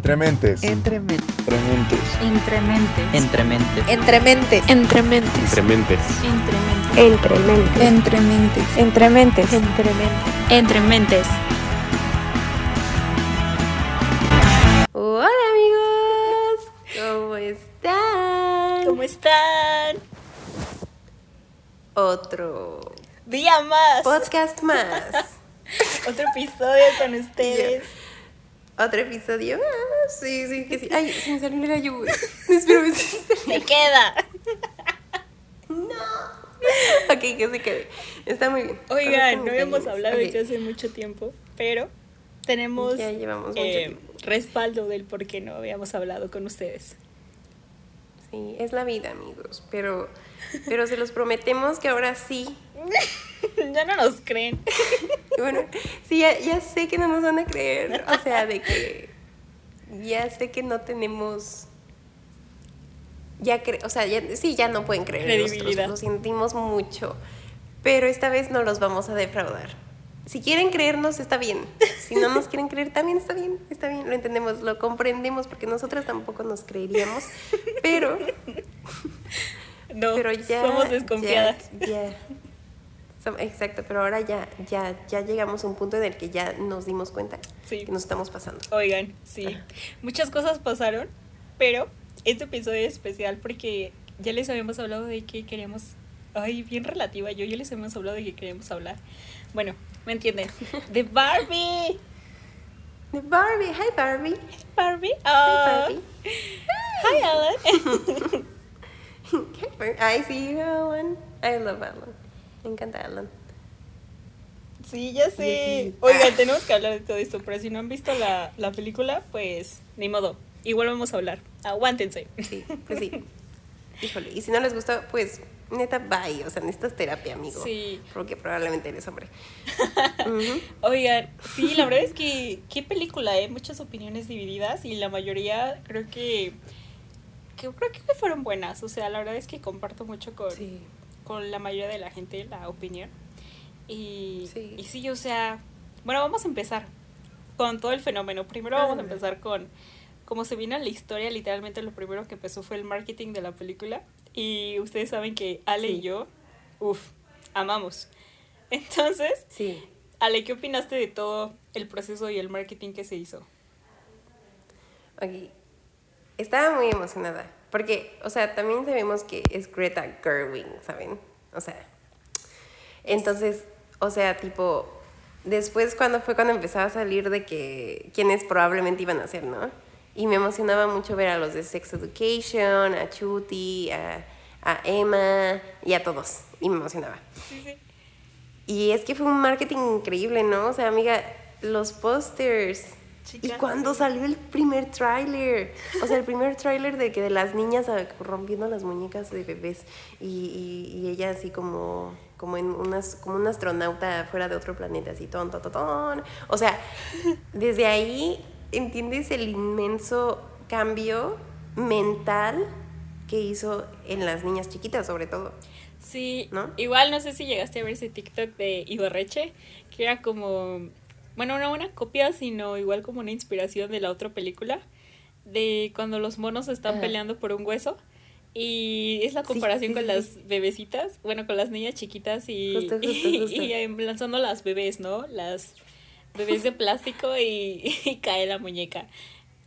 Entrementes. Entrementes. Entrementes. Entrementes. Entrementes. Entrementes. Entrementes. Entrementes. Entrementes. Entrementes. Entrementes. Entrementes. Hola amigos, ¿cómo están? ¿Cómo están? Otro Día más. podcast más, Otro episodio con ustedes. Otro episodio más. Sí, sí, que sí. Ay, se me salió gallo, güey. Espero que se Se queda. Ok, que se quede. Está muy bien. Oigan, no habíamos hablado felices. desde hace mucho tiempo, pero tenemos Ya llevamos mucho eh, respaldo del por qué no habíamos hablado con ustedes. Sí, es la vida, amigos. Pero, pero se los prometemos que ahora sí. ya no nos creen. Bueno, sí, ya, ya sé que no nos van a creer. O sea, de que ya sé que no tenemos. Ya cre- o sea, ya, sí, ya no pueden creer. Credibilidad. Lo sentimos mucho. Pero esta vez no los vamos a defraudar. Si quieren creernos, está bien. Si no nos quieren creer, también está bien. Está bien, lo entendemos, lo comprendemos, porque nosotras tampoco nos creeríamos. Pero No, pero ya somos desconfiadas. ya, ya. Exacto pero ahora ya ya ya llegamos a un punto en el que ya nos dimos cuenta Sí. que nos estamos pasando Oigan, sí, muchas cosas pasaron, pero este episodio es especial porque ya les habíamos hablado de que queríamos, ay, bien relativa, yo ya les habíamos hablado de que queríamos hablar. Bueno, ¿me entienden? De Barbie. De Barbie hi Barbie Barbie. hi Ah, Barbie hi, Alan. Hi, Barbie. I see you Alan I love Alan me encanta Alan Sí, ya sé. Oigan, tenemos que hablar de todo esto, pero si no han visto la, la película, pues ni modo. Igual vamos a hablar. Aguántense. sí pues sí híjole y si no les gusta pues neta bye o sea necesitas terapia amigo Sí. porque probablemente eres hombre. Oigan, sí, la verdad es que qué película, ¿eh? Muchas opiniones divididas y la mayoría creo que, que creo que fueron buenas. O sea, la verdad es que comparto mucho con, sí con la mayoría de la gente la opinión. Y Sí. y sí, o sea, bueno, vamos a empezar con todo el fenómeno. Primero vamos a empezar con cómo se vino la historia. Literalmente lo primero que empezó fue el marketing de la película. Y ustedes saben que Ale y Sí. yo, uff, amamos. Entonces, sí Ale, ¿qué opinaste de todo el proceso y el marketing que se hizo? Ok. Estaba muy emocionada. Porque, o sea, también sabemos que es Greta Gerwig, ¿saben? O sea. Entonces, o sea, tipo. Después, cuando fue cuando empezaba a salir de que quienes probablemente iban a ser, ¿no? Y me emocionaba mucho ver a los de Sex Education, a Chuti, a, a Emma y a todos. Y me emocionaba. Sí, sí. Y es que fue un marketing increíble, ¿no? O sea, amiga, los pósters. Y cuando sí. salió el primer tráiler, o sea, el primer tráiler de que de las niñas ah, rompiendo las muñecas de bebés y, y, y ella así como, como en unas, como un astronauta fuera de otro planeta, así ton, ton, ton, ton. O sea, desde ahí entiendes el inmenso cambio mental que hizo en las niñas chiquitas, sobre todo. Sí, ¿No? igual no sé si llegaste a ver ese TikTok de Ibarreche, que era como, bueno, no una copia, sino igual como una inspiración de la otra película, de cuando los monos están Ajá. peleando por un hueso. Y es la Sí, comparación sí, con las bebecitas, bueno, con las niñas chiquitas y, Justo, justo, justo. y, lanzando las bebés, ¿no? Las bebés de plástico y, y cae la muñeca.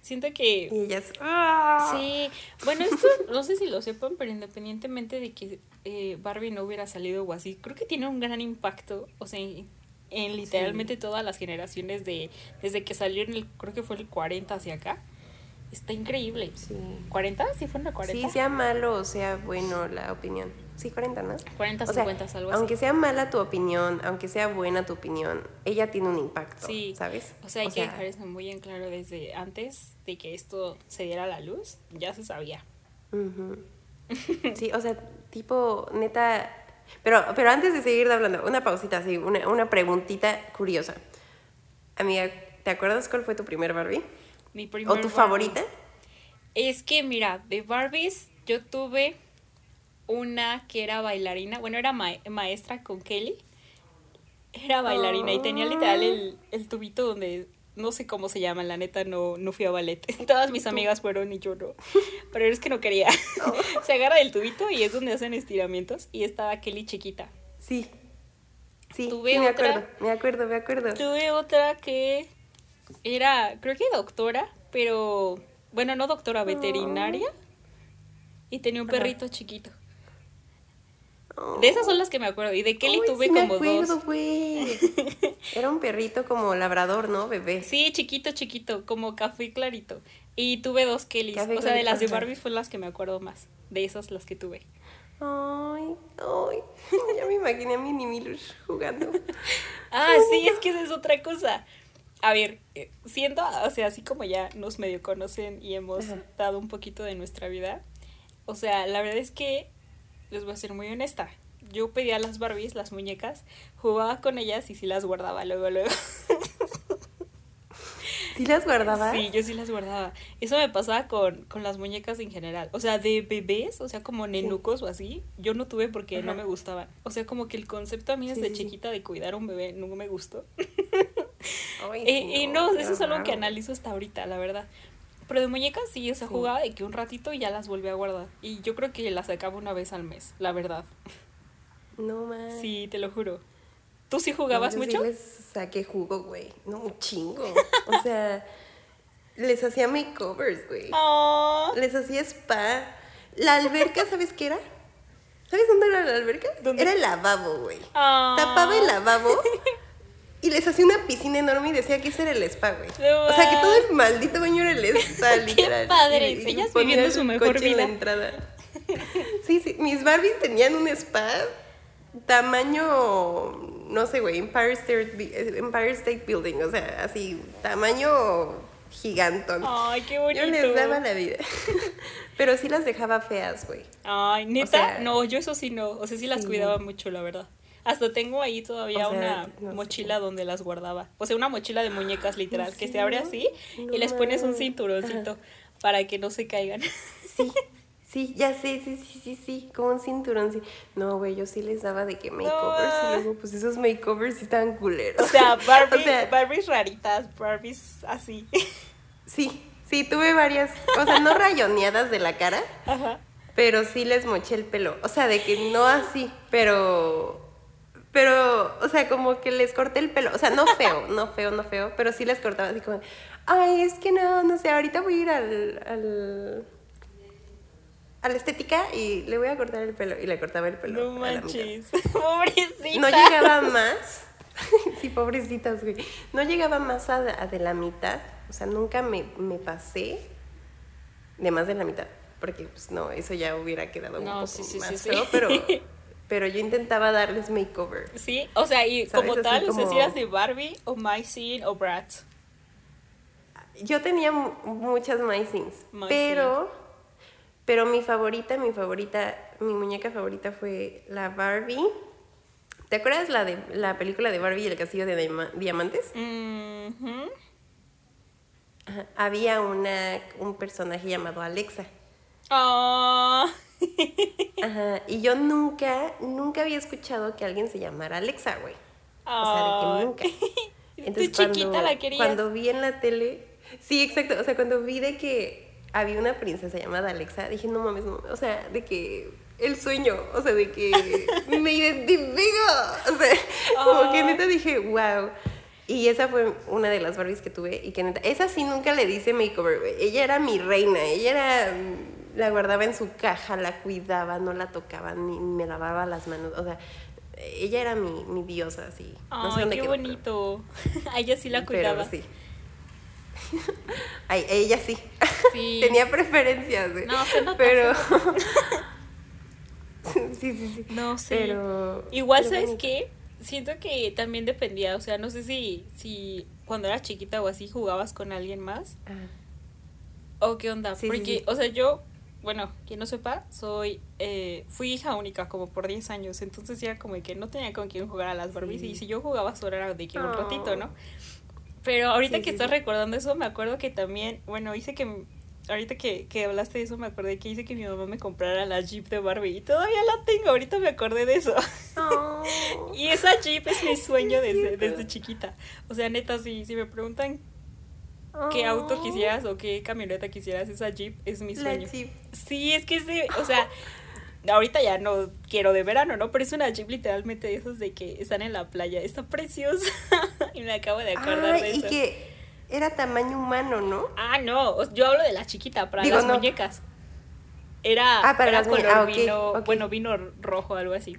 Siento que... Y ellas, ¡ah! Sí, bueno, esto no sé si lo sepan, pero independientemente de que eh, Barbie no hubiera salido o así, creo que tiene un gran impacto, o sea, en, en literalmente todas las generaciones de, desde que salió en el, creo que fue el 40 hacia acá. Está increíble. Sí. ¿40? ¿Sí fue en el 40? Sí, sea malo o sea bueno la opinión. Sí, 40, ¿no? 40, O sea, 50, algo así. aunque sea mala tu opinión, aunque sea buena tu opinión, ella tiene un impacto, Sí. ¿sabes? O sea, hay que dejar eso muy en claro desde antes de que esto se diera a la luz, ya se sabía. ujú. Sí, o sea, tipo, neta... Pero, pero antes de seguir hablando, una pausita así, una, una preguntita curiosa. Amiga, ¿te acuerdas cuál fue tu primer Barbie? Mi ¿O primer tu Barbie- favorita? Es que, mira, de Barbies yo tuve una que era bailarina, bueno, era ma- maestra con Kelly. Era bailarina y tenía literal el, el tubito donde no sé cómo se llama, la neta no, no fui a ballet. Todas mis amigas fueron y yo no. Pero es que no quería. Se agarra del tubito y es donde hacen estiramientos y estaba Kelly chiquita. Sí. Sí, Tuve me otra- acuerdo, me acuerdo, me acuerdo. Tuve otra que era, creo que doctora, pero bueno, no doctora, veterinaria. Y tenía un Ajá. perrito De esas son las que me acuerdo. Y de Kelly Ay, tuve sí me como acuerdo, dos. güey. Era un perrito como labrador, ¿no, bebé? Sí, chiquito, chiquito, como café clarito. Y tuve dos Kellys. Café o sea, de las de. Barbie fue las que me acuerdo más. De esas las que tuve. Ay, ay. Ya me imaginé a Mini Milush jugando. Ah, sí, es que esa es otra cosa. A ver, eh, siendo, o sea, así como ya nos medio conocen y hemos Ajá. dado un poquito de nuestra vida, o sea, la verdad es que, les voy a ser muy honesta, yo pedía las Barbies, las muñecas, jugaba con ellas y sí las guardaba luego, luego. ¿Sí las guardabas? Sí, yo sí las guardaba. Eso me pasaba con, con las muñecas en general. O sea, de bebés, o sea, como nenucos o así, yo no tuve porque no me gustaban. O sea, como que el concepto a mí desde sí, sí. chiquita de cuidar a un bebé no me gustó. Ay, Eh, y no, eso es algo que analizo hasta ahorita, la verdad. Pero de muñecas sí, o sea, Sí. jugaba de que un ratito y ya las volví a guardar. Y yo creo que las sacaba una vez al mes, la verdad. No más. Sí, te lo juro. ¿Tú sí jugabas No, yo mucho? Sí les saqué jugo, güey. No, un chingo. O sea, les hacía makeovers, güey. Oh, Les hacía spa. La alberca, ¿sabes qué era? ¿Sabes dónde era la alberca? ¿Dónde? Era el lavabo, güey. oh. Tapaba el lavabo y les hacía una piscina enorme y decía que ese era el spa, güey. No O sea, que todo el maldito baño era el spa, literal. padres, Y- y ellas viviendo su mejor coche en la vida. entrada. Sí, sí, mis Barbies tenían un spa tamaño, no sé, güey, Empire State, Empire State Building, o sea, así, tamaño gigantón. Ay, qué bonito. Yo les daba la vida. Pero sí las dejaba feas, güey. Ay, neta, sea, no, yo eso sí no, o sea, sí las sí. cuidaba mucho, la verdad. Hasta tengo ahí todavía O sea, una no sé. mochila donde las guardaba. O sea, una mochila de muñecas literal, que se abre ¿En así y les pones un cinturoncito para que no se caigan. Sí, sí, ya sé, sí, sí, sí, sí, como un cinturón, sí. No, güey, yo sí les daba de que makeovers y luego, pues esos makeovers sí estaban culeros. O sea, Barbie, O sea, Barbies raritas, Barbies así. Sí, sí, tuve varias, o sea, no rayoneadas de la cara, Ajá. pero sí les moché el pelo. O sea, de que no así, pero. Pero, o sea, como que les corté el pelo. O sea, no feo, no feo, no feo, pero sí les cortaba así como, ay, es que no, no sé, ahorita voy a ir al. al a la estética y le voy a cortar el pelo. Y le cortaba el pelo. No manches. Pobrecita. No llegaba más. sí, pobrecitas, güey. No llegaba más a, a de la mitad. O sea, nunca me, me pasé de más de la mitad. Porque, pues, no, eso ya hubiera quedado un poco sí, sí, más sí. feo. Pero, pero yo intentaba darles makeover. Sí, o sea, y ¿Sabes? como tal, como- eras de Barbie o Mycene o Bratz. Yo tenía mu- muchas Mysins. Mysine. Pero, pero mi favorita, mi favorita, mi muñeca favorita fue la Barbie. ¿Te acuerdas la de la película de Barbie y el castillo de Diama- diamantes? Ajá, Había una, un personaje llamado Alexa. Oh. Ajá, y yo nunca, nunca había escuchado que alguien se llamara Alexa, güey. O sea, de que nunca. Tú chiquita la querías. Cuando vi en la tele, sí, exacto, o sea, cuando vi de que había una princesa llamada Alexa, dije, no mames, no, o sea, de que el sueño, o sea, de que me identifico, o sea, como que neta dije, wow. Y esa fue una de las Barbies que tuve y que neta, esa sí nunca le dice makeover, güey. Ella era mi reina, ella era, la guardaba en su caja, la cuidaba, no la tocaba, ni me lavaba las manos, o sea, ella era mi, mi diosa, así. No sé Ay, dónde qué quedó, pero- bonito. A ella sí la pero cuidaba. sí. Ay, ella sí. Sí. Tenía preferencias. No, se nota, Pero. sí, sí, sí. No sé. Pero. Igual, pero ¿sabes bonito. qué? Siento que también dependía, o sea, no sé si, si cuando eras chiquita o así jugabas con alguien más Ajá. o qué onda. Sí, sí, Porque, sí. o sea, yo, bueno, quien no sepa, soy, eh, fui hija única como por 10 años, entonces ya como que no tenía con quién jugar a las Barbies Sí. y si yo jugaba solo era de que un Oh. ratito, ¿no? Pero ahorita Sí, que sí, estás sí. recordando eso, me acuerdo que también, bueno, hice que, ahorita que, que hablaste de eso, me acordé que hice que mi mamá me comprara la Jeep de Barbie y todavía la tengo, ahorita me acordé de eso. Oh. Y esa Jeep es mi sueño desde, desde chiquita. O sea, neta, si, si me preguntan qué auto quisieras o qué camioneta quisieras, esa Jeep es mi La sueño. Jeep. Sí, es que es de, o sea, ahorita ya no quiero de verano, ¿no? Pero es una Jeep literalmente de esos de que están en la playa. Está preciosa. y me acabo de acordar de Ay, y eso. que era tamaño humano, ¿no? Ah, no, yo hablo de la chiquita, para Digo, las no. muñecas. Era, Ah, para era las color ah, vino, bueno, vino rojo, algo así.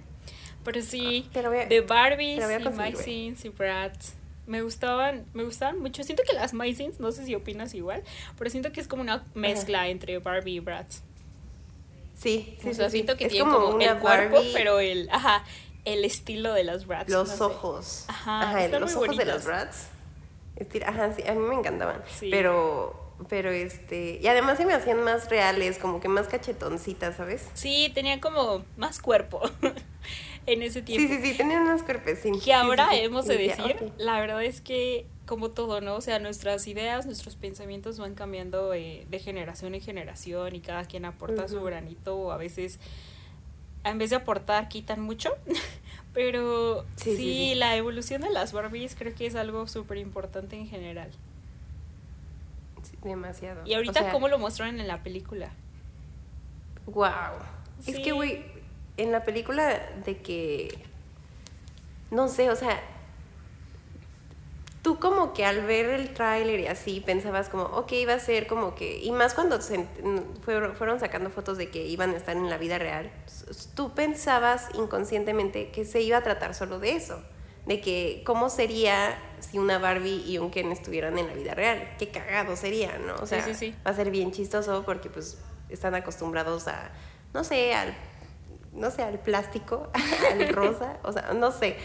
Pero sí, a- de Barbies y. Mysins y Bratz. Me gustaban, me gustaban mucho. Siento que las Mysins, no sé si opinas igual, pero siento que es como una mezcla entre Barbie y Bratz. Sí, sí, o sea, sí, siento que Es tiene como, el cuerpo, Barbie, pero el, ajá, el estilo de las Bratz. los no sé. ojos. Ajá, Ajá, están los muy ojos de los Bratz. Ajá, sí, a mí me encantaban. Sí. Pero, pero este, y además se me hacían más reales, como que más cachetoncitas, ¿sabes? Sí, tenía como más cuerpo en ese tiempo. Sí, sí, sí, tenían unos cuerpecines. Que ahora hemos de de decir, la verdad es que como todo, ¿no? O sea, nuestras ideas, nuestros pensamientos van cambiando eh, de generación en generación y cada quien aporta su granito o a veces en vez de aportar quitan mucho, pero sí, la evolución de las Barbies creo que es algo súper importante en general. demasiado. Y ahorita, O sea, ¿cómo lo mostraron en la película? Wow. Es que, güey, en la película de que. No sé, o sea. Tú como que al ver el tráiler y así pensabas como, ok, iba a ser como que... Y más cuando se fueron, sacando fotos de que iban a estar en la vida real, tú pensabas inconscientemente que se iba a tratar solo de eso. De que cómo sería si una Barbie y un Ken estuvieran en la vida real. Qué cagado sería, ¿no? O Sí, sea, sí, sí. va a ser bien chistoso porque pues están acostumbrados a, no sé, al, no sé, al plástico, al rosa, o sea, no sé,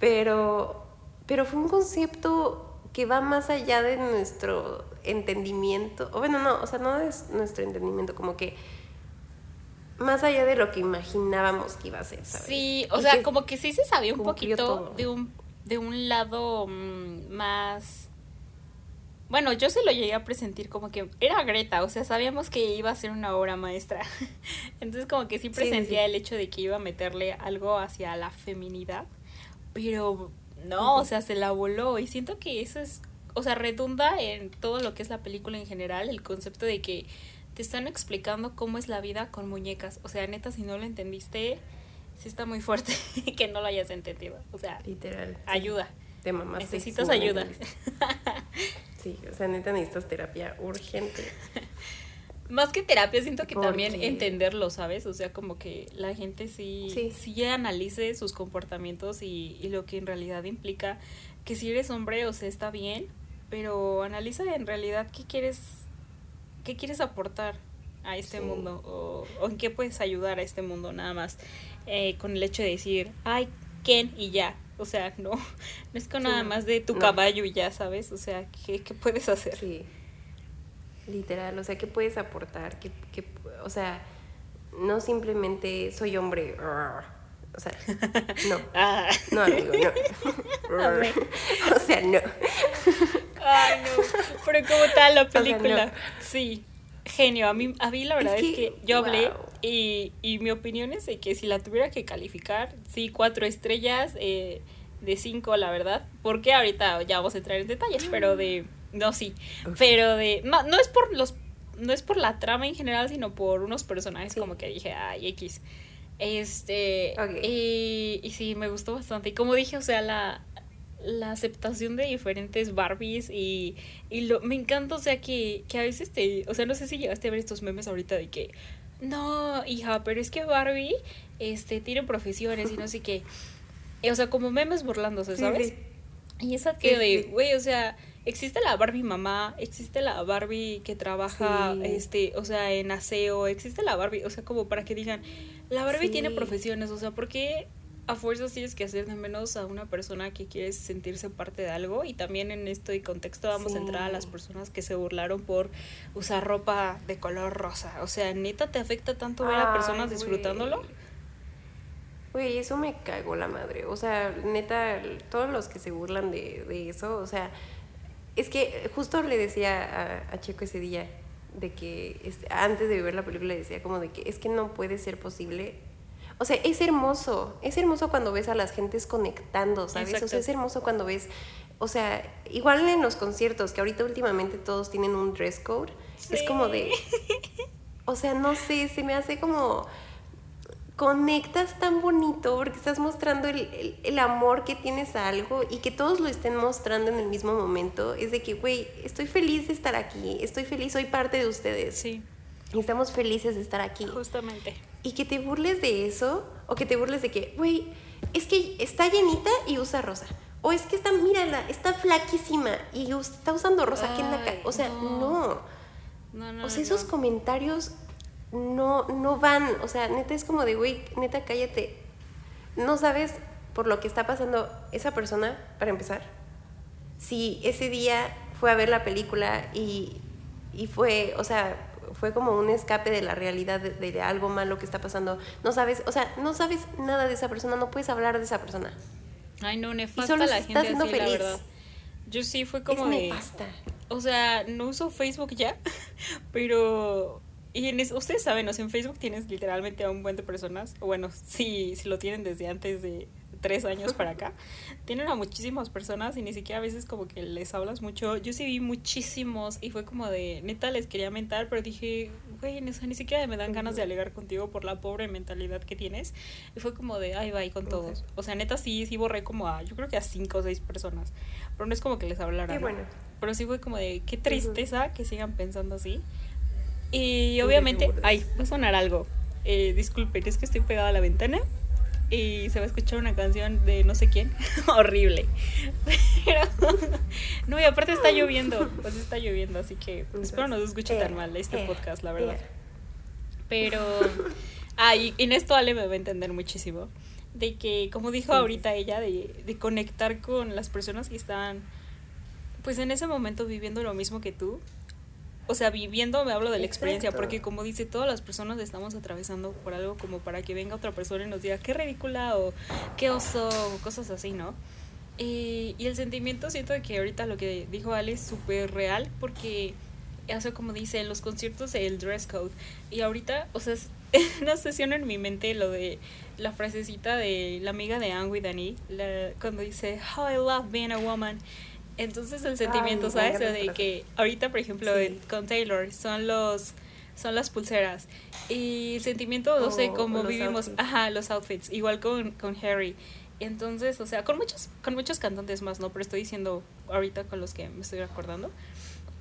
pero, pero fue un concepto que va más allá de nuestro entendimiento, o bueno, no, o sea, no es nuestro entendimiento, como que más allá de lo que imaginábamos que iba a ser, ¿sabes? Sí, o Y sea, que como que sí se sabía un poquito todo. de un, de un lado mm, más... Bueno, yo se lo llegué a presentir como que era Greta, o sea, sabíamos que iba a ser una obra maestra. Entonces como que sí presentía sí. el hecho de que iba a meterle algo hacia la feminidad, pero no, o sea, se la voló y siento que eso es, o sea, redunda en todo lo que es la película en general, el concepto de que te están explicando cómo es la vida con muñecas. O sea, neta, si no lo entendiste, sí está muy fuerte que no lo hayas entendido. O sea, Literal. ayuda. Te. Necesitas ayuda. Sí, o sea, neta necesitas terapia urgente. Más que terapia, siento que también entenderlo, ¿sabes? O sea, como que la gente sí, Sí. sí. analice sus comportamientos y, y lo que en realidad implica que si eres hombre, o sea, está bien, pero analiza en realidad qué quieres, qué quieres aportar a este Sí. mundo o, o en qué puedes ayudar a este mundo, nada más. Eh, con el hecho de decir, ay, Ken y ya. O sea, no, no es con Sí, nada más de tu No. caballo y ya, ¿sabes? O sea, ¿qué, qué puedes hacer? Sí. Literal, o sea, ¿qué puedes aportar? ¿Qué, qué- o sea, no simplemente soy hombre. O sea, no. Ah. No, amigo, no. O sea, no. Ay, no. Pero como tal la sea, película. no. Sí. Genio. A mí, a mí la verdad Es es que, que, yo hablé wow. Y, y mi opinión es de que si la tuviera que calificar, sí, cuatro estrellas eh, de cinco, la verdad. Porque ahorita ya vamos a entrar en detalles, pero de. No, sí. Pero de. No, no es por los. No es por la trama en general, sino por unos personajes Sí. como que dije, ay, X. Este. Y, y sí, me gustó bastante. Y como dije, o sea, la, la aceptación de diferentes Barbies y, y lo, me encanta, o sea, que, que a veces te, o sea, no sé si llegaste a ver estos memes ahorita de que, no, hija, pero es que Barbie, este, tiene profesiones y no sé qué. Y, o sea, como memes burlándose, ¿sabes? sí. Y esa que de, güey, o sea, existe la Barbie mamá, existe la Barbie que trabaja, Sí. este, o sea, en aseo, existe la Barbie, o sea, como para que digan, la Barbie tiene profesiones, o sea, ¿por qué a fuerzas tienes que hacer de menos a una persona que quiere sentirse parte de algo? Y también en este contexto vamos a entrar a las personas que se burlaron por usar ropa de color rosa, o sea, neta te afecta tanto ver a personas disfrutándolo. güey. Eso me cagó la madre. O sea, neta, todos los que se burlan de, de eso, o sea, es que justo le decía a, a Checo ese día, de que este, antes de ver la película le decía como de que es que no puede ser posible. O sea, es hermoso, es hermoso cuando ves a las gentes conectando, ¿sabes? O sea, es hermoso cuando ves o sea, igual en los conciertos, que ahorita últimamente todos tienen un dress code, es como de, o sea, no sé, se me hace como conectas tan bonito porque estás mostrando el, el, amor que tienes a algo y que todos lo estén mostrando en el mismo momento. Es de que, güey, estoy feliz de estar aquí, estoy feliz, soy parte de ustedes. Sí. Y estamos felices de estar aquí. Justamente. Y que te burles de eso o que te burles de que, güey, es que está llenita y usa rosa. O es que está, mírala, está flaquísima y está usando rosa aquí en la cara. O sea, no. no. no o sea, esos comentarios no, no van. O sea, neta es como de, güey, neta, cállate. No sabes por lo que está pasando esa persona, para empezar. Si ese día fue a ver la película y, y fue, o sea, fue como un escape de la realidad de, algo malo que está pasando. No sabes, o sea, no sabes nada de esa persona, no puedes hablar de esa persona. Ay, no, nefasta la gente así, la verdad. Yo sí fue como es Nefasta. O sea, no uso Facebook ya, pero y en ustedes saben, o sea, en Facebook tienes literalmente a un buen de personas, bueno, si, si lo tienen desde antes de tres años para acá, tienen a muchísimas personas y ni siquiera a veces como que les hablas mucho. Yo sí vi muchísimos y fue como de, neta, les quería mentar, pero dije, güey, ni siquiera me dan ganas de alegar contigo por la pobre mentalidad que tienes. Y fue como de, ay, bye con todos. O sea, neta, sí, sí borré como a, yo creo que a cinco o seis personas, pero no es como que les hablara. Qué bueno. Pero sí fue como de, qué tristeza que sigan pensando así. Y obviamente, ay, va a sonar algo. Eh, disculpen, es que estoy pegada a la ventana y se va a escuchar una canción de no sé quién. Horrible. Pero, no, y aparte está lloviendo, pues está lloviendo, así que espero no se escuche tan mal este podcast, la verdad. Pero, ah, y en esto Ale me va a entender muchísimo. De que, como dijo ahorita ella, de, de conectar con las personas que están, pues en ese momento viviendo lo mismo que tú o sea, viviendo me hablo de la experiencia, porque como dice, todas las personas estamos atravesando por algo como para que venga otra persona y nos diga qué ridícula o qué oso o cosas así, ¿no? Y, y el sentimiento siento que ahorita lo que dijo Ale es súper real porque eso como dice en los conciertos el dress code y ahorita, o sea, es una sesión en mi mente lo de la frasecita de la amiga de Anne Dani, cuando dice, How I love being a woman. Entonces el sentimiento, ¿sabes? De que ahorita, por ejemplo, con Taylor son los son las pulseras y el sentimiento, no sé, cómo vivimos, ajá, los outfits, igual con, con Harry. Entonces, o sea, con muchos con muchos cantantes más, ¿no? Pero estoy diciendo ahorita con los que me estoy acordando.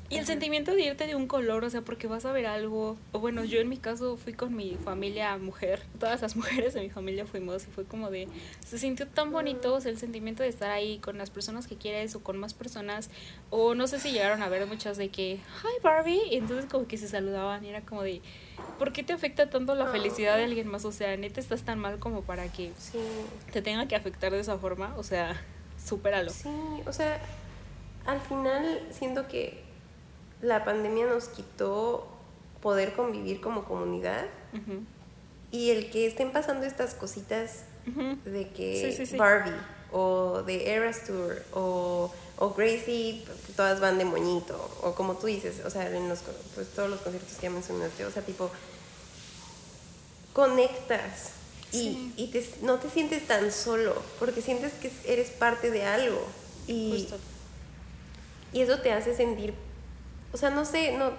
Y el sentimiento de irte de un color, o sea, porque vas a ver algo, o bueno, yo en mi caso fui con mi familia mujer, todas las mujeres de mi familia fuimos y fue como de, se sintió tan bonito, o sea, el sentimiento de estar ahí con las personas que quieres o con más personas, o no sé si llegaron a ver muchas de que, hi Barbie, y entonces como que se saludaban y era como de, ¿por qué te afecta tanto la felicidad de alguien más? O sea, neta estás tan mal como para que te tenga que afectar de esa forma, o sea, supéralo. Sí, o sea, al final siento que la pandemia nos quitó poder convivir como comunidad y el que estén pasando estas cositas de que Barbie o de Eras Tour o, o, Gracie, todas van de moñito o como tú dices, o sea, en los, pues, todos los conciertos que ya mencionaste, o sea, tipo, conectas y, y te, no te sientes tan solo porque sientes que eres parte de algo y, y eso te hace sentir o sea, no sé, no,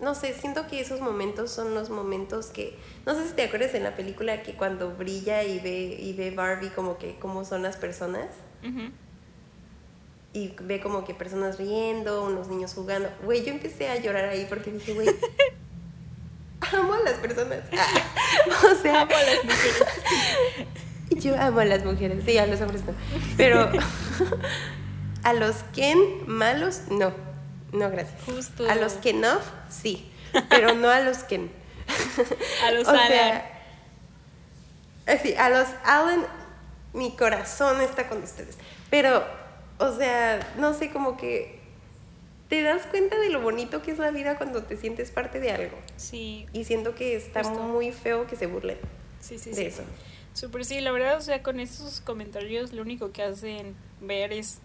no sé, siento que esos momentos son los momentos que, no sé si te acuerdas en la película que cuando brilla y ve, y ve Barbie como que cómo son las personas. Y ve como que personas riendo, unos niños jugando. Güey, yo empecé a llorar ahí porque dije, güey, amo a las personas. o sea, amo a las mujeres. yo amo a las mujeres, sí, a los hombres no. Pero a los Ken malos, no. No, gracias. Justo. A los que no, sí, pero no a los que a los Alan. Eh, sí, a los Alan, mi corazón está con ustedes. Pero, o sea, no sé, como que te das cuenta de lo bonito que es la vida cuando te sientes parte de algo. Sí. Y siento que está muy feo que se burlen sí, sí, de sí. eso. Súper sí, la verdad, o sea, con esos comentarios lo único que hacen ver es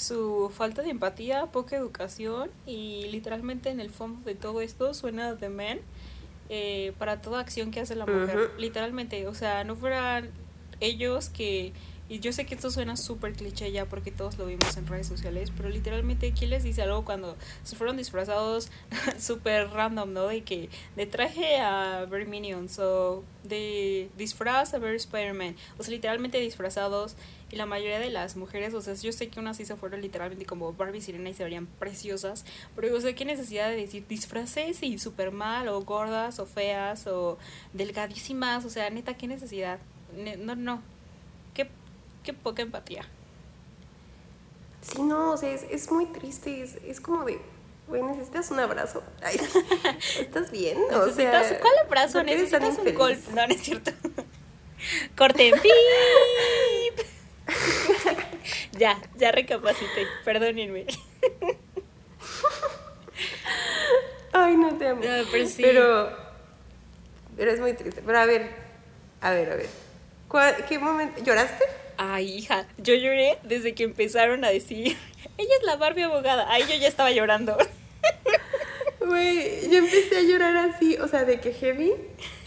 su falta de empatía, poca educación y literalmente en el fondo de todo esto suena de men eh, para toda acción que hace la mujer, literalmente, o sea, no fueran ellos que, y yo sé que esto suena súper cliché ya porque todos lo vimos en redes sociales, pero literalmente, ¿quién les dice algo cuando se fueron disfrazados súper random, ¿no? De que de traje a Barry Minions o de disfraz a Barry Spider-Man, o sea, literalmente disfrazados y la mayoría de las mujeres, o sea, yo sé que unas sí se fueron literalmente como Barbie Sirena y se verían preciosas, pero yo sé qué necesidad de decir disfraces y súper mal, o gordas, o feas, o delgadísimas, o sea, neta, qué necesidad. No, no, qué poca empatía. Sí, no, o sea, es, es muy triste, es, es como de, güey, necesitas un abrazo. Ay, ¿Estás bien? O ¿Necesitas sea, cuál abrazo? Necesitas un golpe. No, no es cierto. Corten pip. ya, ya recapacité, perdónenme. Ay, no te amo. No, pero sí. Pero, pero es muy triste. Pero a ver, a ver, a ver. ¿Qué momento? ¿Lloraste? Ay, hija, yo lloré desde que empezaron a decir, ella es la Barbie abogada. Ahí yo ya estaba llorando. Güey, yo empecé a llorar así, o sea, de que heavy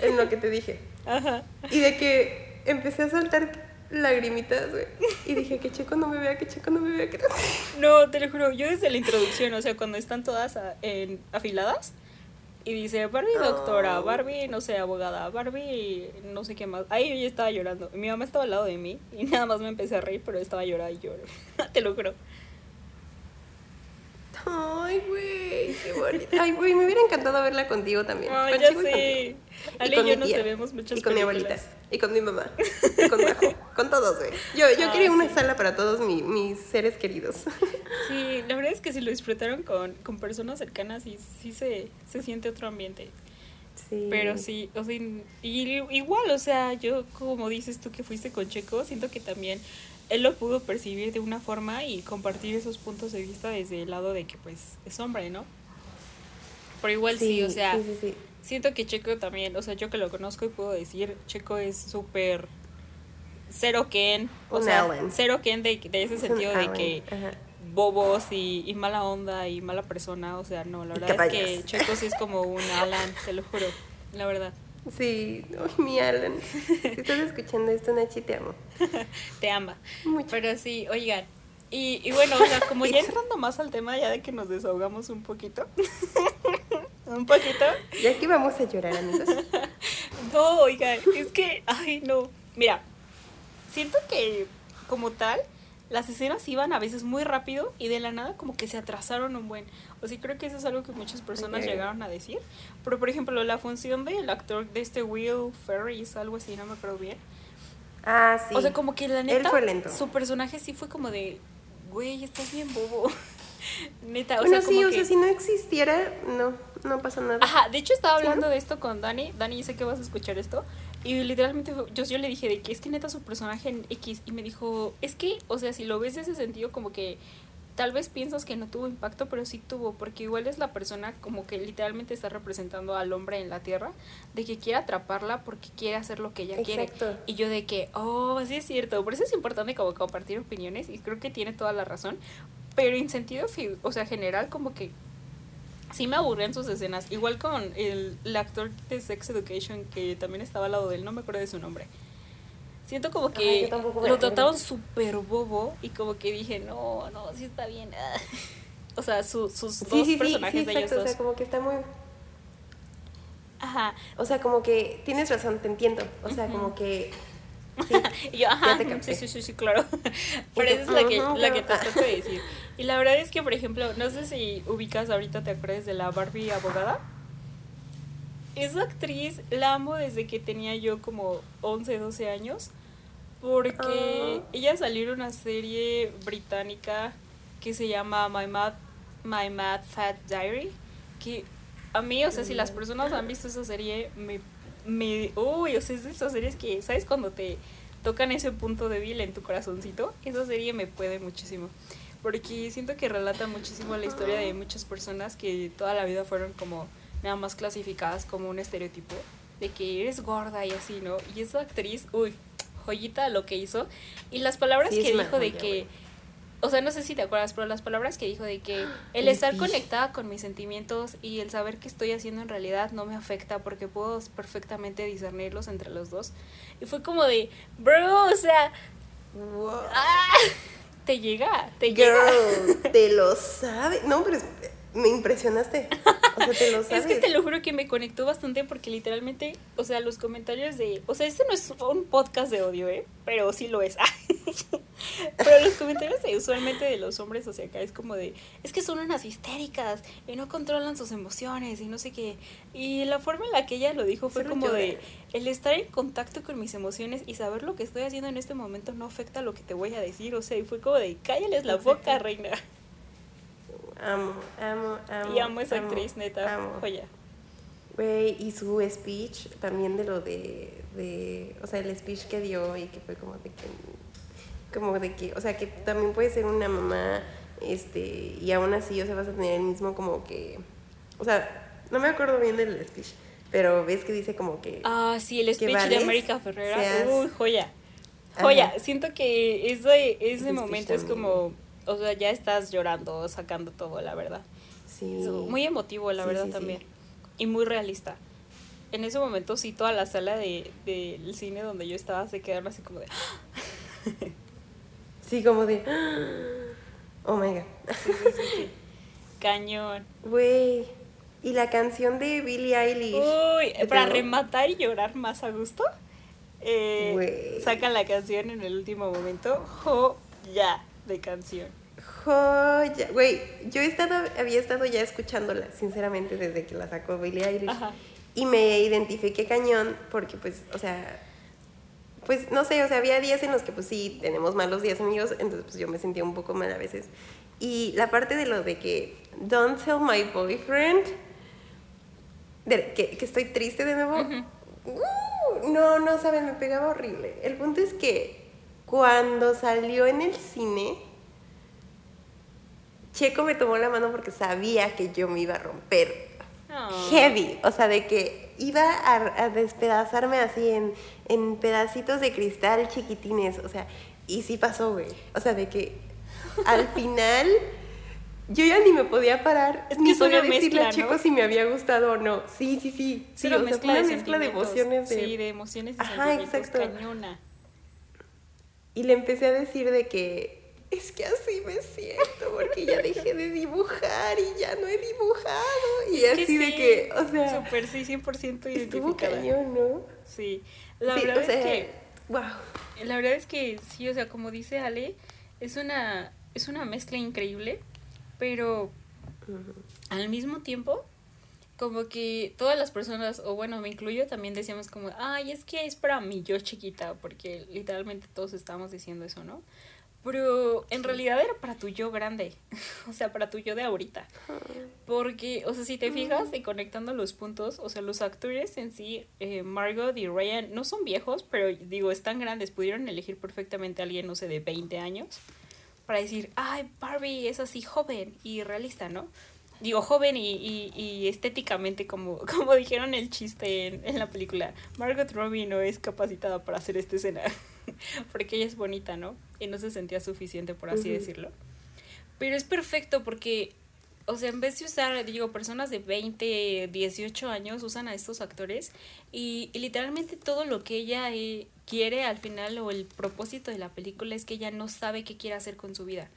en lo que te dije. Ajá. Y de que empecé a saltar lagrimitas, güey. Y dije, que Checo no me vea, que Checo no me vea. Que no... te lo juro, yo desde la introducción, o sea, cuando están todas en, afiladas, y dice, Barbie doctora, Barbie, no sé, abogada, Barbie, no sé qué más. Ahí yo ya estaba llorando. Mi mamá estaba al lado de mí y nada más me empecé a reír, pero estaba llorando y llorando. Te lo juro. Ay, güey, qué bonita. Ay, güey, me hubiera encantado verla contigo también. Ay, ya sé. Ale y, yo nos debemos muchas Y con mi abuelita. Y con mi mamá. Y con Majo. con todos, güey. Yo, yo quería una sala para todos mis seres queridos. Sí, la verdad es que si lo disfrutaron con, con personas cercanas, y sí se, se siente otro ambiente. Sí. Pero sí, o sea, y, igual, o sea, yo como dices tú que fuiste con Checo, siento que también él lo pudo percibir de una forma y compartir esos puntos de vista desde el lado de que pues es hombre, ¿no? Pero igual sí, o sea, siento que Checo también, o sea, yo que lo conozco y puedo decir, Checo es súper cero Ken, o sea, cero Ken de, de ese sentido de que bobos y, y, mala onda y mala persona, o sea, no, la verdad es que Checo sí es como un Alan, te lo juro, la verdad. Sí, mi Alan. Si estás escuchando esto, Nachi, te amo. te ama. Mucho. Pero sí, oigan. Y, y bueno, o sea, como ya entrando más al tema, ya de que nos desahogamos un poquito. un poquito. Ya que vamos a llorar, amigos. no, oigan, es que, ay, no. Mira, siento que como tal, las escenas iban a veces muy rápido y de la nada como que se atrasaron un buen. O sea, creo que eso es algo que muchas personas llegaron a decir. Pero por ejemplo, la función del actor de este Will Ferris, algo así, no me acuerdo bien. Ah, sí. O sea, como que la neta, su personaje sí fue como de, güey, estás bien bobo. neta, o sea, como sí, o sea, si no existiera, no, no pasa nada. Ajá, de hecho estaba hablando de esto con Dani. Dani, sé que vas a escuchar esto. Y literalmente yo, yo le dije de que es que neta su personaje en X y me dijo, es que, o sea, si lo ves de ese sentido como que tal vez piensas que no tuvo impacto, pero sí tuvo, porque igual es la persona como que literalmente está representando al hombre en la tierra, de que quiere atraparla porque quiere hacer lo que ella quiere. Y yo de que, oh, sí es cierto, por eso es importante como compartir opiniones y creo que tiene toda la razón, pero en sentido, o sea, general como que sí me aburrían sus escenas. Igual con el, actor de Sex Education que también estaba al lado de él, no me acuerdo de su nombre. Siento como que lo trataron súper bobo y como que dije, no, no, sí está bien. o sea, sus dos personajes de ellos dos. O sea, como que está muy... Ajá. O sea, como que tienes razón, te entiendo. O sea, como que y yo, ajá, sí, sí, sí, sí, claro. Pero eso es la que, la que te trato de decir. Y la verdad es que, por ejemplo, no sé si ubicas ahorita, te acuerdas de la Barbie abogada. Esa actriz la amo desde que tenía yo como 11, 12 años. Porque ah. ella salió en una serie británica que se llama My Mad, My Mad Fat Diary. Que a mí, o sea, si las mm. personas han visto esa serie, me me, uy, o sea, es de esas series que, ¿sabes? Cuando te tocan ese punto débil en tu corazoncito, esa serie me puede muchísimo. Porque siento que relata muchísimo la historia de muchas personas que toda la vida fueron como nada más clasificadas como un estereotipo de que eres gorda y así, ¿no? Y esa actriz, uy, joyita lo que hizo. Y las palabras que dijo de que o sea, no sé si te acuerdas, pero las palabras que dijo de que el estar conectada con mis sentimientos y el saber qué estoy haciendo en realidad no me afecta porque puedo perfectamente discernirlos entre los dos. Y fue como de, bro, o sea, Wow. ¡Ah! Te llega, te llega. Girl, te lo sabes. No, pero me impresionaste. O sea, te lo sabes. Es que te lo juro que me conectó bastante porque literalmente, o sea, los comentarios de, o sea, este no es un podcast de odio, ¿eh? Pero sí lo es. Pero los comentarios de usualmente de los hombres hacia acá es como de, es que son unas histéricas y no controlan sus emociones y no sé qué. Y la forma en la que ella lo dijo fue como de, el estar en contacto con mis emociones y saber lo que estoy haciendo en este momento no afecta lo que te voy a decir. O sea, y fue como de, cállales la boca, reina. Amo, amo, amo. Y amo a esa actriz, neta. amo. Joya. Güey, y su speech también de lo de, de, o sea, el speech que dio y que fue como de que, como de que, o sea, que también puede ser una mamá, este, y aún así, o sea, vas a tener el mismo como que, o sea, no me acuerdo bien del speech, pero ves que dice como que, Ah, sí, el speech de América Ferrera. seas- Uy, joya. Ajá. Joya. Siento que ese, ese momento es como, o sea, ya estás llorando, sacando todo, la verdad. sí, Es Muy emotivo, la Sí, verdad, sí, sí. también. Y muy realista. En ese momento sí, toda la sala de, del cine donde yo estaba se quedaron así como de... sí, como de, oh my god, Cañón. güey, y la canción de Billie Eilish, Uy, ¿Qué para rematar y llorar más a gusto, eh, sacan la canción en el último momento. Joya de canción. Joya, güey, yo he estado, había estado ya escuchándola, sinceramente, desde que la sacó Billie Eilish. Ajá. Y me identifiqué cañón porque, pues, o sea, pues, no sé, o sea, había días en los que, pues, sí, tenemos malos días, amigos, entonces, pues, yo me sentía un poco mal a veces. Y la parte de lo de que, don't tell my boyfriend, de- que, que estoy triste de nuevo, uh, no, no, saben, me pegaba horrible. El punto es que cuando salió en el cine, Checo me tomó la mano porque sabía que yo me iba a romper Oh. heavy, o sea, de que iba a, a despedazarme así en, en pedacitos de cristal chiquitines, o sea, y sí pasó, güey. O sea, de que al final yo ya ni me podía parar, Es que ni podía decirle a mezcla, Checo ¿no? si me había gustado o no. Sí, sí, sí. Sí, sí o sea, mezcla, de, mezcla de emociones de... Sí, de emociones y Ajá, exacto. Cañona. Y le empecé a decir de que es que así me siento porque ya dejé de dibujar y ya no he dibujado. Y Es así de que, o sea, Súper, sí, 100% estuvo identificada. cañón, ¿no? Sí. La Sí, verdad o sea, es que... wow. La verdad es que sí, o sea, como dice Ale, es una, es una mezcla increíble, pero al mismo tiempo, como que todas las personas, o bueno, me incluyo, también decíamos como, ay, es que es para mí, yo chiquita, porque literalmente todos estábamos diciendo eso, ¿no? Pero en realidad era para tu yo grande, o sea, para tu yo de ahorita. Porque, o sea, si te fijas y conectando los puntos, o sea, los actores en sí, eh, Margot y Ryan, no son viejos, pero digo, están grandes, pudieron elegir perfectamente a alguien, no sé, de 20 años, para decir, ay, Barbie es así joven y realista, ¿no? Digo, joven y, y, y estéticamente, como, como dijeron el chiste en, en la película, Margot Robbie no es capacitada para hacer esta escena, porque ella es bonita, ¿no? Y no se sentía suficiente, por así decirlo. Pero es perfecto porque, o sea, en vez de usar, digo, personas de 20, 18 años usan a estos actores y, y literalmente todo lo que ella eh, quiere al final o el propósito de la película es que ella no sabe qué quiere hacer con su vida.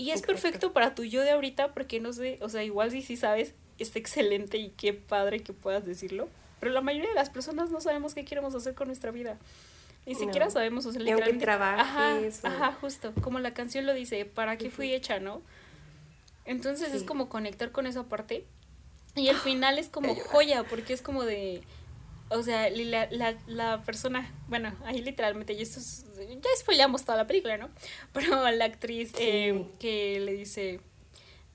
Y es perfecto para tu yo de ahorita porque no sé, o sea, igual si sí sabes, es excelente y qué padre que puedas decirlo. Pero la mayoría de las personas no sabemos qué queremos hacer con nuestra vida. Ni No. siquiera sabemos, o sea, literalmente. trabajes, o- Ajá, justo. Como la canción lo dice, ¿para qué fui hecha, no? Entonces es como conectar con esa parte. Y el final es como joya, porque es como de. O sea, la, la, la persona, bueno, ahí literalmente, y esto es, ya spoileamos toda la película, ¿no? Pero la actriz eh, Sí. que le dice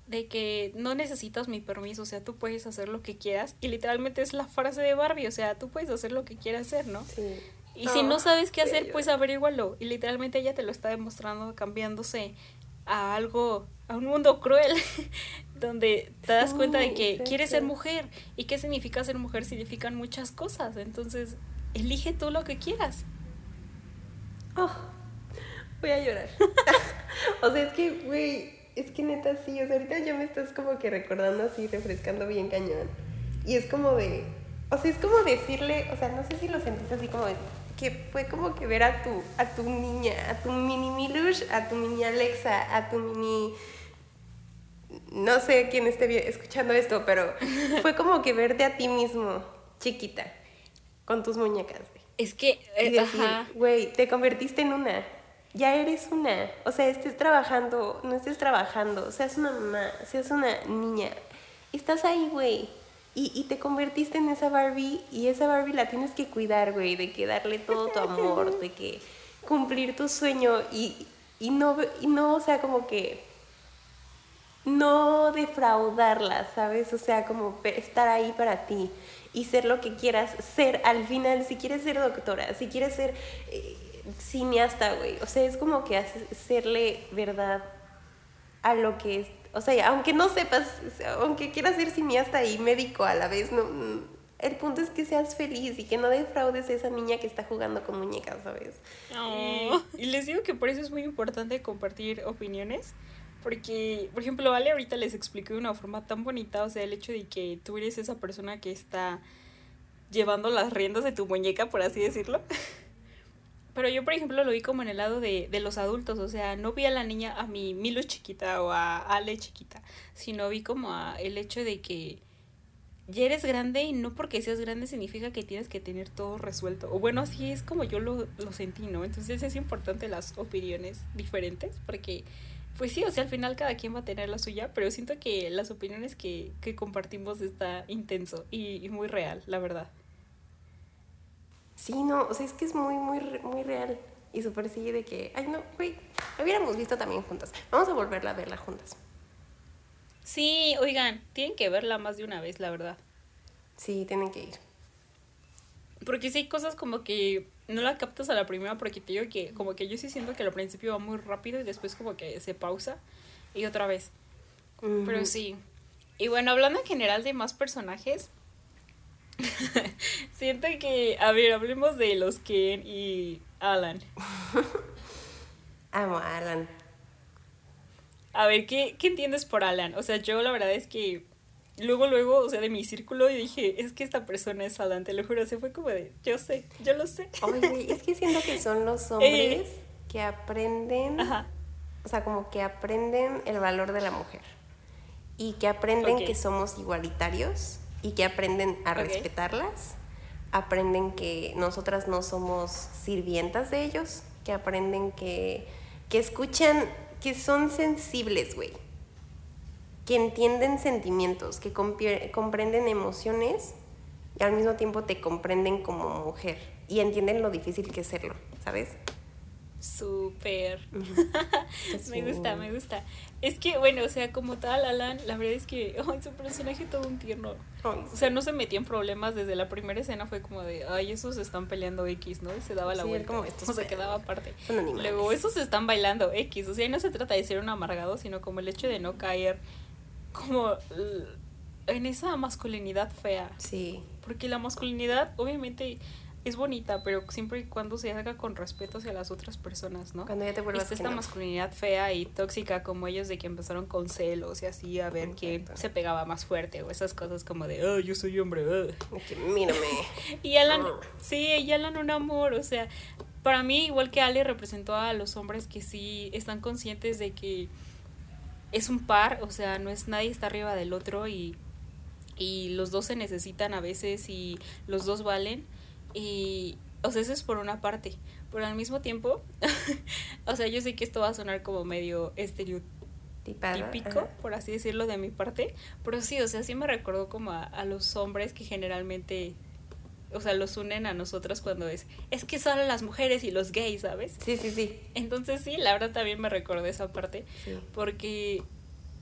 de que no necesitas mi permiso, o sea, tú puedes hacer lo que quieras. Y literalmente es la frase de Barbie, o sea, tú puedes hacer lo que quieras hacer, ¿no? Sí. Y si no sabes qué hacer, pues averígualo. Y literalmente ella te lo está demostrando cambiándose a algo, a un mundo cruel, donde te das cuenta de Sí, que quieres ser mujer. ¿Y qué significa ser mujer? Significan muchas cosas. Entonces, elige tú lo que quieras. Oh, voy a llorar. o sea, es que, güey, es que neta sí, o sea, ahorita ya me estás como que recordando así, refrescando bien cañón. Y es como de, o sea, es como decirle, o sea, no sé si lo sentiste así como de, que fue como que ver a tu, a tu niña, a tu mini Milush, a tu mini Alexa, a tu mini... No sé quién esté escuchando esto, pero fue como que verte a ti mismo, chiquita, con tus muñecas. Es que, eh, güey, te convertiste en una. Ya eres una. O sea, estés trabajando, no estés trabajando, seas una mamá, seas una niña. Estás ahí, güey. Y, y, te convertiste en esa Barbie y esa Barbie la tienes que cuidar, güey, de que darle todo tu amor, de que cumplir tu sueño y, y, no, y no, o sea, como que no defraudarla, ¿sabes? O sea, como estar ahí para ti y ser lo que quieras ser al final, si quieres ser doctora, si quieres ser eh, cineasta, güey, o sea, es como que hacerle verdad a lo que es o sea, aunque no sepas, aunque quieras ser cineasta y médico a la vez, no, el punto es que seas feliz y que no defraudes a esa niña que está jugando con muñecas, ¿sabes? Y, les digo que por eso es muy importante compartir opiniones. Porque, por ejemplo, Ale ahorita les expliqué de una forma tan bonita, o sea, el hecho de que tú eres esa persona que está llevando las riendas de tu muñeca, por así decirlo. Pero yo, por ejemplo, lo vi como en el lado de, de los adultos, o sea, no vi a la niña, a mi Milo chiquita o a Ale chiquita, sino vi como a el hecho de que ya eres grande y no porque seas grande significa que tienes que tener todo resuelto. O bueno, así es como yo lo, lo sentí, ¿no? Entonces es importante las opiniones diferentes porque, pues sí, o sea, al final cada quien va a tener la suya, pero siento que las opiniones que, que compartimos está intenso y, y muy real, la verdad. Sí, no, o sea, es que es muy, muy, muy real. Y súper sí de que, ay, no, güey, lo hubiéramos visto también juntas. Vamos a volverla a verla juntas. Sí, oigan, tienen que verla más de una vez, la verdad. Sí, tienen que ir. Porque sí hay cosas como que no la captas a la primera porque te digo que como que yo sí siento que al principio va muy rápido y después como que se pausa y otra vez. Pero sí. Y bueno, hablando en general de más personajes, Siento que, a ver, hablemos de los Ken y Alan. Amo a Alan. A ver, ¿qué, ¿qué entiendes por Alan? O sea, yo la verdad es que luego, luego, o sea, de mi círculo, y dije, es que esta persona es Alan, te lo juro, se fue como de, yo sé, yo lo sé. Oye, es que siento que son los hombres eh, que aprenden, o sea, como que aprenden el valor de la mujer y que aprenden que somos igualitarios y que aprenden a respetarlas, aprenden que nosotras no somos sirvientas de ellos, que aprenden que, que escuchan, que son sensibles, güey, que entienden sentimientos, que comprenden emociones y al mismo tiempo te comprenden como mujer y entienden lo difícil que es serlo, ¿sabes? Súper. me gusta, me gusta. Es que, bueno, o sea, como tal, Alan, la verdad es que, ay, su personaje todo un tierno. o sea, no se metía en problemas desde la primera escena, fue como de, ay, esos están peleando X, ¿no? Y se daba la vuelta. Como o se quedaba aparte. Luego, esos están bailando X. O sea, no se trata de ser un amargado, sino como el hecho de no caer como en esa masculinidad fea. Sí. Porque la masculinidad, obviamente es bonita, pero siempre y cuando se haga con respeto hacia las otras personas, ¿no? Cuando ya te vuelvas esta masculinidad fea y tóxica como ellos de que empezaron con celos y así a ver quién se pegaba más fuerte o esas cosas como de, oh, yo soy hombre, oh. mírame. y Alan, sí, y Alan un amor, o sea, para mí igual que Ale representó a los hombres que sí están conscientes de que es un par, o sea, no es nadie está arriba del otro y y los dos se necesitan a veces y los dos valen y, o sea, eso es por una parte. Pero al mismo tiempo, o sea, yo sé que esto va a sonar como medio estereotípico, por así decirlo, de mi parte. Pero sí, o sea, sí me recordó como a, los hombres que generalmente o sea, los unen a nosotros cuando es, es que son las mujeres y los gays, ¿sabes? Sí, sí, sí. Entonces sí, la verdad también me recordó esa parte, porque,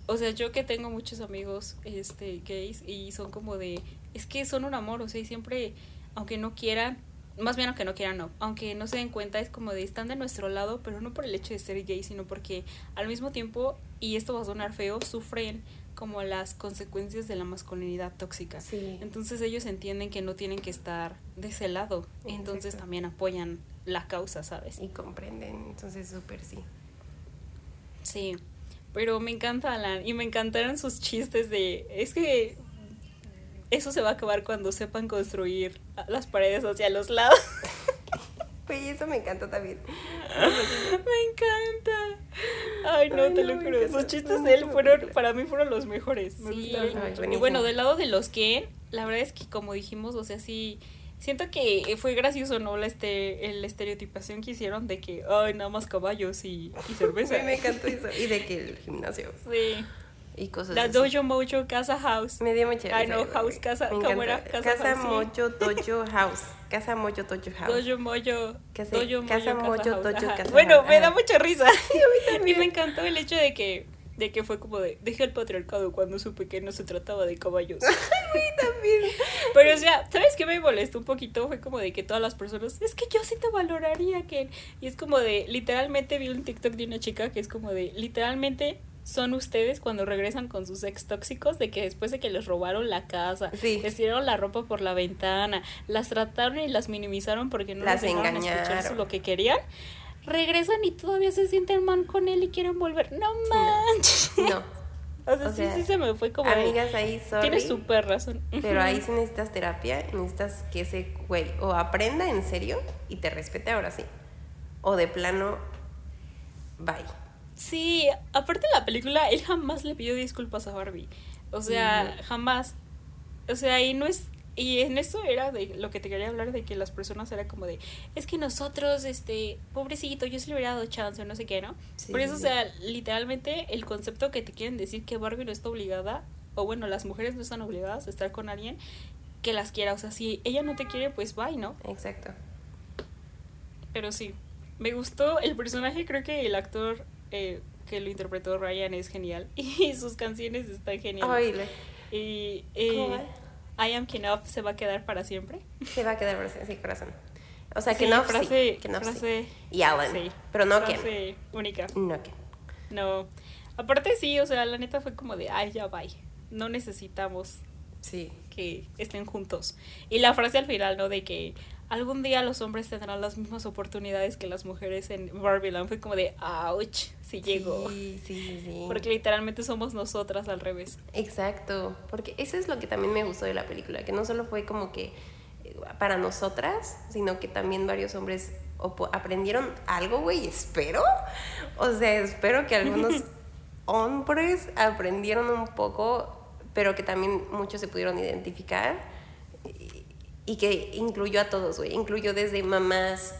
o sea, yo que tengo muchos amigos, este, gays, y son como de, es que son un amor, o sea, y siempre aunque no quieran, más bien aunque no quieran, no, aunque no se den cuenta, es como de están de nuestro lado, pero no por el hecho de ser gay, sino porque al mismo tiempo, y esto va a sonar feo, sufren como las consecuencias de la masculinidad tóxica. Entonces ellos entienden que no tienen que estar de ese lado, entonces también apoyan la causa, ¿sabes? Y comprenden, entonces súper sí. Sí, pero me encanta Alan y me encantaron sus chistes de, es que eso se va a acabar cuando sepan construir las paredes hacia los lados. Güey, eso me encantó también. Me encanta. Ay, no, Ay, te no, lo me juro. encanta. Los chistes de él encanta fueron, película. para mí fueron los mejores. Me Sí, gustaron ay, mucho. Y bueno, del lado de los Ken, la verdad es que como dijimos, o sea, sí, siento que fue gracioso, ¿no? La, este, la estereotipación que hicieron de que, ay, nada más caballos y, y cerveza. Güey, me encantó eso. Y de que el gimnasio Sí. Y cosas La así. Dojo Mojo Casa House. Me dio mucha Ay, risa, no, house, casa, ¿cómo era? Casa Casa house, sí. Mojo Dojo House. Casa Mojo Dojo House. Dojo Mojo. Casa- Dojo Casa Mojo, Casa House. Dojo, Ajá. Casa Bueno, House, me da ajá. mucha risa. a mí me encantó el hecho de que de que fue como de dejé el patriarcado cuando supe que no se trataba de caballos. También. Pero o sea, ¿sabes qué me molestó un poquito? Fue como de que todas las personas, es que yo sí te valoraría que y es como de literalmente vi un TikTok de una chica que es como de literalmente son ustedes cuando regresan con sus ex tóxicos de que después de que les robaron la casa, Sí. les tiraron la ropa por la ventana, las trataron y las minimizaron porque no Las les dejaron escuchar lo que querían, regresan y todavía se sienten mal con él y quieren volver. No manches. No. O sea, O sí, sea, sí se me fue como Amigas, ahí, sorry. Tienes súper razón. Pero ahí sí necesitas terapia, necesitas que ese güey o aprenda en serio y te respete ahora sí. O de plano, bye. Sí, aparte de la película, él jamás le pidió disculpas a Barbie. O sea, jamás. O sea, y no es. Y en eso era de lo que te quería hablar, de que las personas era como de, es que nosotros, este, pobrecito, yo se le hubiera dado chance o no sé qué, ¿no? Sí, Por eso, sí, o sea, literalmente el concepto que te quieren decir que Barbie no está obligada, o bueno, las mujeres no están obligadas a estar con alguien que las quiera. O sea, si ella no te quiere, pues bye, ¿no? Exacto. Pero sí, me gustó el personaje, creo que el actor eh, que lo interpretó Ryan es genial y sus canciones están geniales. Ay, y ¿Cómo eh, I Am Kenough se va a quedar para siempre. se va a quedar por sí, corazón. O sea, que Sí, frase, sí, frase, Y Alan. sí, Pero no Ken. frase única. No Ken. No. Aparte sí, o sea, la neta fue como de, ay, ya bye. No necesitamos Sí. que estén juntos. Y la frase al final, ¿no? De que algún día los hombres tendrán las mismas oportunidades que las mujeres en Barbieland. Fue como de, ouch, si llegó. Sí, sí, sí, sí. Porque literalmente somos nosotras al revés. Exacto, porque eso es lo que también me gustó de la película, que no solo fue como que eh, para nosotras, sino que también varios hombres aprendieron algo, güey, espero. O sea, espero que algunos hombres aprendieron un poco, pero que también muchos se pudieron identificar y, que incluyó a todos, güey, incluyó desde mamás,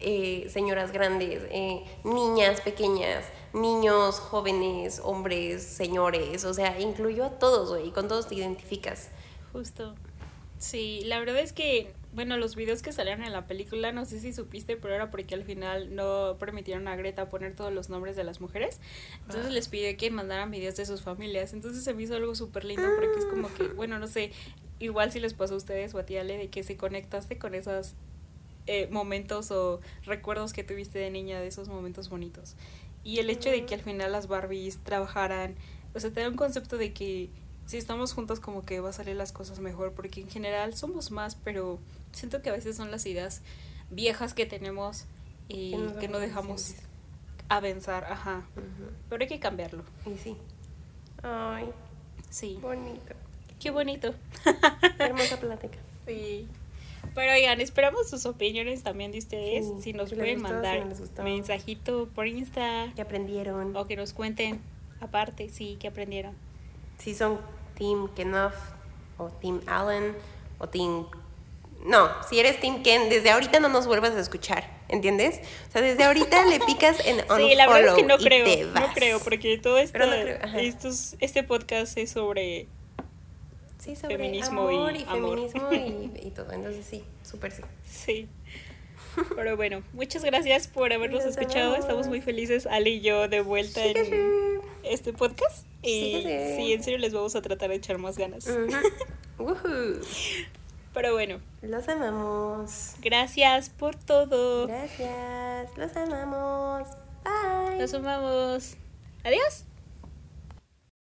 eh, señoras grandes, eh, niñas pequeñas, niños, jóvenes, hombres, señores, o sea, incluyó a todos, güey, y con todos te identificas. Justo. Sí, la verdad es que, bueno, los videos que salieron en la película, no sé si supiste, pero era porque al final no permitieron a Greta poner todos los nombres de las mujeres. Entonces les pidió que mandaran videos de sus familias. Entonces se me hizo algo súper lindo porque es como que, bueno, no sé, igual si les pasó a ustedes o a ti, Ale, de que se conectaste con esos eh, momentos o recuerdos que tuviste de niña, de esos momentos bonitos. Y el hecho de que al final las Barbies trabajaran, o sea, te da un concepto de que si estamos juntos como que va a salir las cosas mejor, porque en general somos más, pero siento que a veces son las ideas viejas que tenemos y Que nos que no dejamos avanzar, ajá. Pero hay que cambiarlo. Y sí. Ay, Sí. bonito. Qué bonito. Qué hermosa plática. Sí. Pero oigan, esperamos sus opiniones también de ustedes. Sí, si nos si pueden gustó, si mandar gustó. mensajito por Insta ¿Qué aprendieron? o que nos cuenten aparte, sí, que aprendieron. Si son Team Kenough o Team Allen o Team... No, si eres Team Ken, desde ahorita no nos vuelvas a escuchar, ¿entiendes? O sea, desde ahorita le picas en unfollow Sí, la verdad es que no creo, no creo, porque todo esto, no estos, este podcast es sobre Sí, sobre feminismo amor y, amor. feminismo y, y todo. Entonces sí, súper sí. Sí. Pero bueno, muchas gracias por habernos Nos escuchado. Estamos muy felices, Ale y yo, de vuelta en. Este podcast. Y sí, en serio les vamos a tratar de echar más ganas. Pero bueno, Los amamos. gracias por todo. Gracias. Los amamos. Bye. Los amamos. Adiós.